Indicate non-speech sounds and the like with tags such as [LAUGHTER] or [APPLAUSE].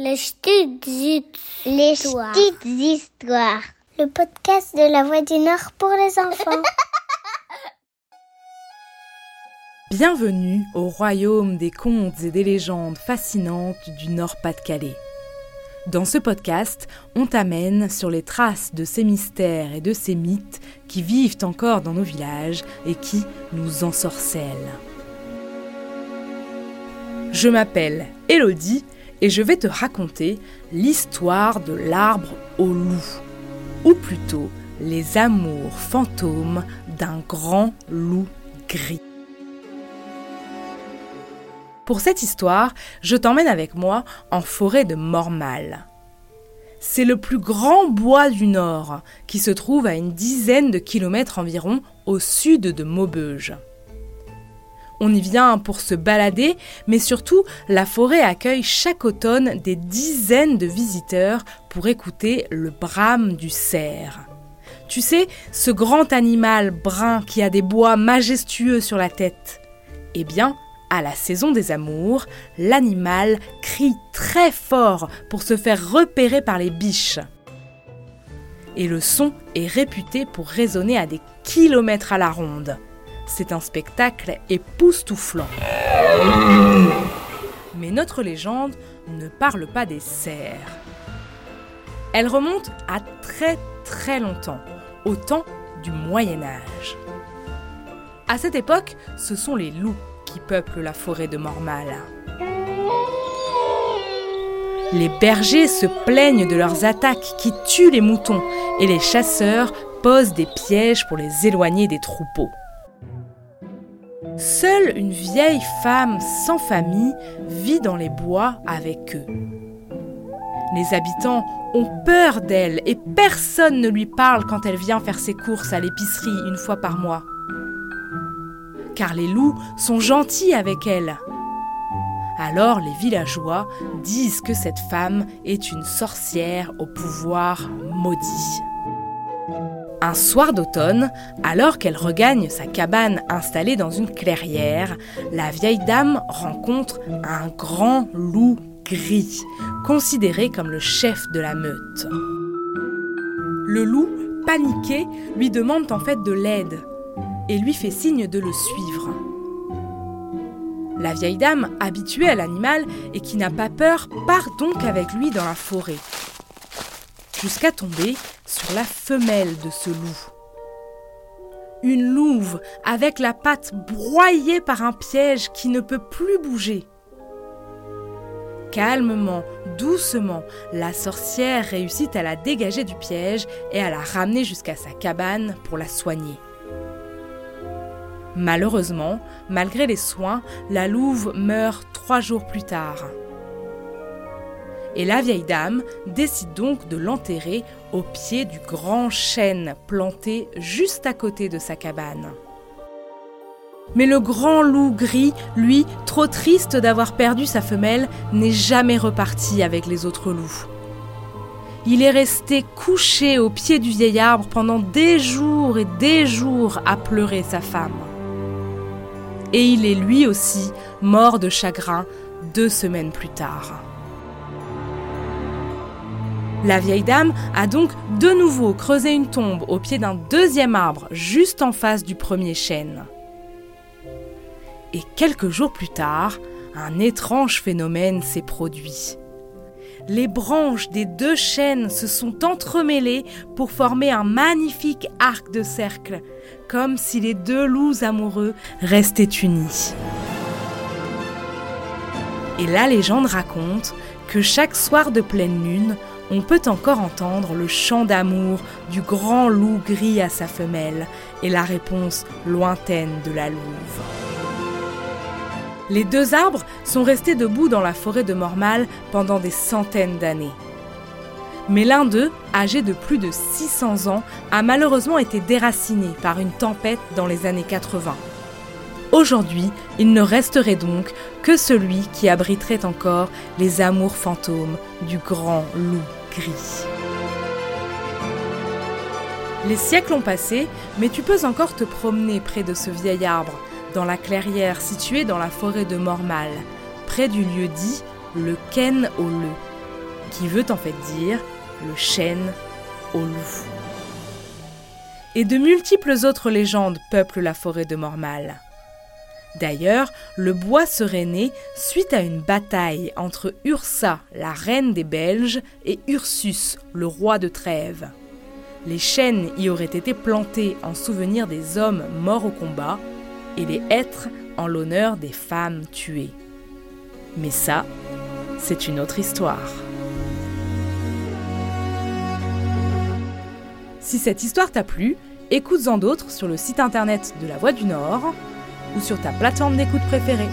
Les petites Les histoires. petites histoires. Le podcast de la Voix du Nord pour les enfants. [LAUGHS] Bienvenue au royaume des contes et des légendes fascinantes du Nord-Pas-de-Calais. Dans ce podcast, on t'amène sur les traces de ces mystères et de ces mythes qui vivent encore dans nos villages et qui nous ensorcellent. Je m'appelle Elodie et je vais te raconter l'histoire de l'arbre au loup, ou plutôt les amours fantômes d'un grand loup gris. Pour cette histoire, je t'emmène avec moi en forêt de Mormal. C'est le plus grand bois du Nord, qui se trouve à une dizaine de kilomètres environ au sud de Maubeuge. On y vient pour se balader, mais surtout, la forêt accueille chaque automne des dizaines de visiteurs pour écouter le brame du cerf. Tu sais, ce grand animal brun qui a des bois majestueux sur la tête. Eh bien, à la saison des amours, l'animal crie très fort pour se faire repérer par les biches. Et le son est réputé pour résonner à des kilomètres à la ronde. C'est un spectacle époustouflant. Mais notre légende ne parle pas des cerfs. Elle remonte à très très longtemps, au temps du Moyen Âge. À cette époque, ce sont les loups qui peuplent la forêt de Mormal. Les bergers se plaignent de leurs attaques qui tuent les moutons et les chasseurs posent des pièges pour les éloigner des troupeaux. Seule une vieille femme sans famille vit dans les bois avec eux. Les habitants ont peur d'elle et personne ne lui parle quand elle vient faire ses courses à l'épicerie une fois par mois. Car les loups sont gentils avec elle. Alors les villageois disent que cette femme est une sorcière au pouvoir maudit. Un soir d'automne, alors qu'elle regagne sa cabane installée dans une clairière, la vieille dame rencontre un grand loup gris, considéré comme le chef de la meute. Le loup, paniqué, lui demande en fait de l'aide et lui fait signe de le suivre. La vieille dame, habituée à l'animal et qui n'a pas peur, part donc avec lui dans la forêt, jusqu'à tomber sur la femelle de ce loup. Une louve avec la patte broyée par un piège qui ne peut plus bouger. Calmement, doucement, la sorcière réussit à la dégager du piège et à la ramener jusqu'à sa cabane pour la soigner. Malheureusement, malgré les soins, la louve meurt trois jours plus tard. Et la vieille dame décide donc de l'enterrer au pied du grand chêne planté juste à côté de sa cabane. Mais le grand loup gris, lui, trop triste d'avoir perdu sa femelle, n'est jamais reparti avec les autres loups. Il est resté couché au pied du vieil arbre pendant des jours et des jours à pleurer sa femme. Et il est lui aussi mort de chagrin deux semaines plus tard. La vieille dame a donc de nouveau creusé une tombe au pied d'un deuxième arbre juste en face du premier chêne. Et quelques jours plus tard, un étrange phénomène s'est produit. Les branches des deux chênes se sont entremêlées pour former un magnifique arc de cercle, comme si les deux loups amoureux restaient unis. Et la légende raconte que chaque soir de pleine lune, on peut encore entendre le chant d'amour du grand loup gris à sa femelle et la réponse lointaine de la louve. Les deux arbres sont restés debout dans la forêt de Mormal pendant des centaines d'années. Mais l'un d'eux, âgé de plus de 600 ans, a malheureusement été déraciné par une tempête dans les années 80. Aujourd'hui, il ne resterait donc que celui qui abriterait encore les amours fantômes du grand loup Les siècles ont passé, mais tu peux encore te promener près de ce vieil arbre, dans la clairière située dans la forêt de Mormal, près du lieu dit le Ken au qui veut en fait dire le chêne au loup. Et de multiples autres légendes peuplent la forêt de Mormal. D'ailleurs, le bois serait né suite à une bataille entre Ursa, la reine des Belges, et Ursus, le roi de Trèves. Les chênes y auraient été plantés en souvenir des hommes morts au combat et les hêtres en l'honneur des femmes tuées. Mais ça, c'est une autre histoire. Si cette histoire t'a plu, écoute-en d'autres sur le site internet de La Voix du Nord ou sur ta plateforme d'écoute préférée.